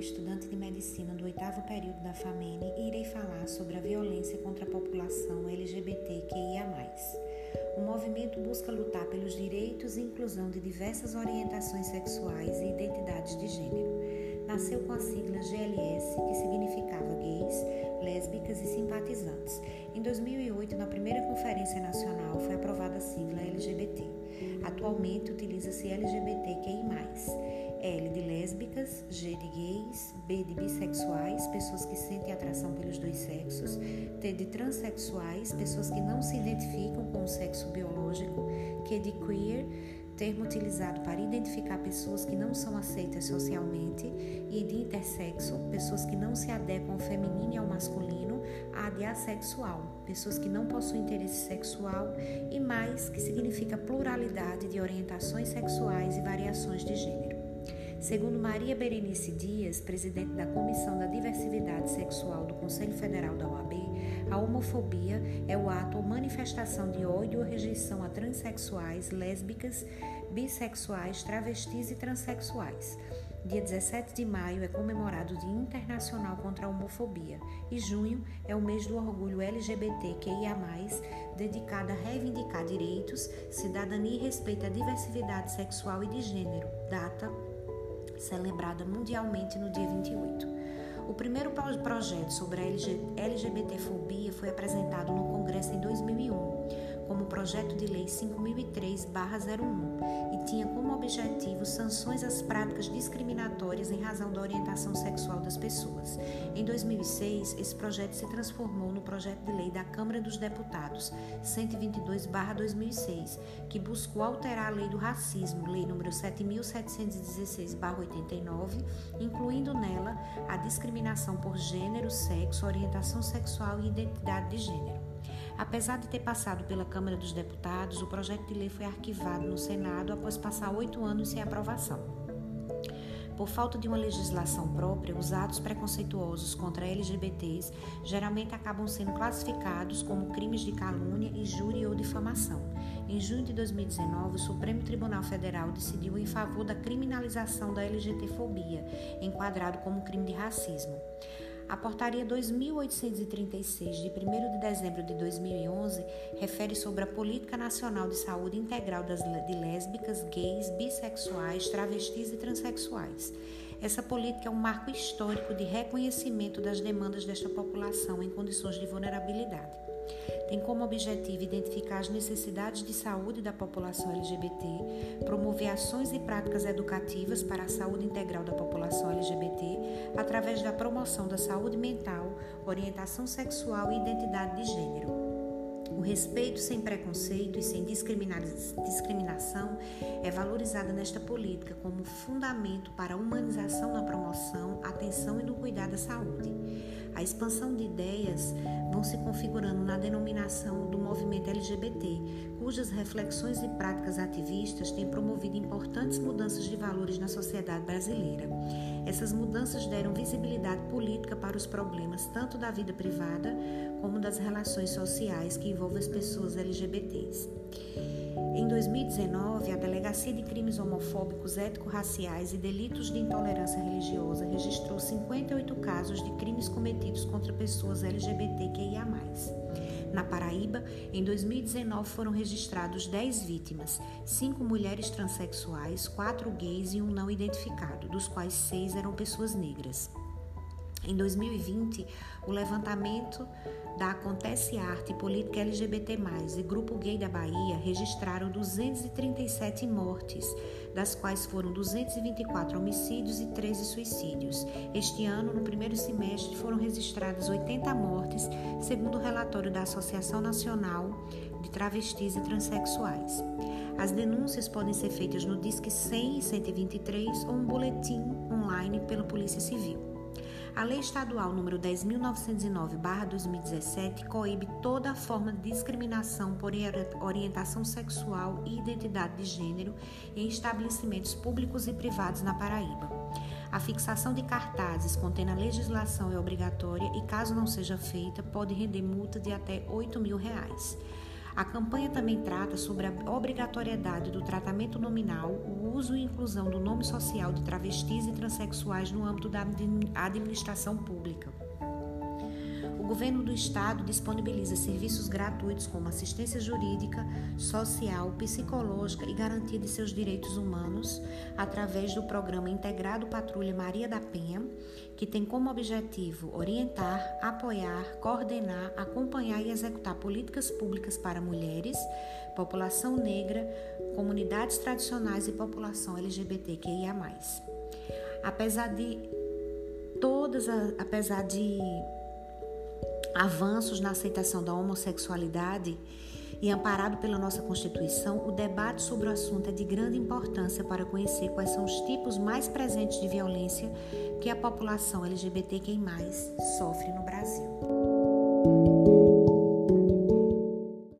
estudante de medicina do oitavo período da FAMENE e irei falar sobre a violência contra a população LGBTQIA+. O movimento busca lutar pelos direitos e inclusão de diversas orientações sexuais e identidades de gênero. Nasceu com a sigla GLS, que significava gays, lésbicas e simpatizantes. Em 2008, na primeira Conferência Nacional, foi aprovada a sigla LGBT. Atualmente utiliza-se LGBTQI+. L de lésbicas, G de gays, B de bissexuais, pessoas que sentem atração pelos dois sexos, T de transexuais, pessoas que não se identificam com o sexo biológico, Q de queer, termo utilizado para identificar pessoas que não são aceitas socialmente, e de intersexo, pessoas que não se adequam ao feminino e ao masculino, A de assexual, pessoas que não possuem interesse sexual, e mais, que significa pluralidade de orientações sexuais e variações de gênero. Segundo Maria Berenice Dias, presidente da Comissão da Diversidade Sexual do Conselho Federal da OAB, a homofobia é o ato ou manifestação de ódio ou rejeição a transexuais, lésbicas, bissexuais, travestis e transexuais. Dia 17 de maio é comemorado o Dia Internacional contra a Homofobia e junho é o mês do orgulho LGBTQIA+, dedicado a reivindicar direitos, cidadania e respeito à diversidade sexual e de gênero, data celebrada mundialmente no dia 28. O primeiro projeto sobre a LGBTfobia foi apresentado no Congresso em 2001, como projeto de lei 5003/01 e tinha como objetivo sanções às práticas discriminatórias em razão da orientação sexual das pessoas. Em 2006, esse projeto se transformou no projeto de lei da Câmara dos Deputados 122/2006, que buscou alterar a lei do racismo, lei número 7716/89, incluindo nela a discriminação por gênero, sexo, orientação sexual e identidade de gênero. Apesar de ter passado pela Câmara dos Deputados, o projeto de lei foi arquivado no Senado após passar oito anos sem aprovação. Por falta de uma legislação própria, os atos preconceituosos contra LGBTs geralmente acabam sendo classificados como crimes de calúnia, injúria ou difamação. Em junho de 2019, o Supremo Tribunal Federal decidiu em favor da criminalização da LGBTfobia, enquadrado como crime de racismo. A portaria 2836 de 1 de dezembro de 2011 refere sobre a Política Nacional de Saúde Integral das, de lésbicas, gays, bissexuais, travestis e transexuais. Essa política é um marco histórico de reconhecimento das demandas desta população em condições de vulnerabilidade tem como objetivo identificar as necessidades de saúde da população LGBT, promover ações e práticas educativas para a saúde integral da população LGBT através da promoção da saúde mental, orientação sexual e identidade de gênero. O respeito sem preconceito e sem discriminação é valorizado nesta política como fundamento para a humanização na promoção, atenção e no cuidado da saúde. A expansão de ideias vão se configurando na denominação do movimento LGBT, cujas reflexões e práticas ativistas têm promovido importantes mudanças de valores na sociedade brasileira. Essas mudanças deram visibilidade política para os problemas tanto da vida privada como das relações sociais que envolvem as pessoas LGBTs. Em 2019, a Delegacia de Crimes Homofóbicos, Étnico-Raciais e Delitos de Intolerância Religiosa registrou 58 casos de crimes cometidos contra pessoas LGBTQIA. Na Paraíba, em 2019 foram registrados 10 vítimas, 5 mulheres transexuais, 4 gays e um não identificado, dos quais 6 eram pessoas negras. Em 2020, o levantamento da Acontece Arte Política LGBT+, e Grupo Gay da Bahia registraram 237 mortes, das quais foram 224 homicídios e 13 suicídios. Este ano, no primeiro semestre, foram registradas 80 mortes, segundo o relatório da Associação Nacional de Travestis e Transsexuais. As denúncias podem ser feitas no Disque 100 e 123 ou um boletim online pela Polícia Civil. A Lei Estadual número 10.909/2017 coíbe toda forma de discriminação por orientação sexual e identidade de gênero em estabelecimentos públicos e privados na Paraíba. A fixação de cartazes contendo a legislação é obrigatória e, caso não seja feita, pode render multa de até 8 mil reais. A campanha também trata sobre a obrigatoriedade do tratamento nominal, o uso e inclusão do nome social de travestis e transexuais no âmbito da administração pública governo do estado disponibiliza serviços gratuitos como assistência jurídica, social, psicológica e garantia de seus direitos humanos através do programa integrado Patrulha Maria da Penha, que tem como objetivo orientar, apoiar, coordenar, acompanhar e executar políticas públicas para mulheres, população negra, comunidades tradicionais e população LGBTQIA+. Apesar de todas, apesar de avanços na aceitação da homossexualidade e amparado pela nossa Constituição, o debate sobre o assunto é de grande importância para conhecer quais são os tipos mais presentes de violência que a população LGBTQI+, sofre no Brasil.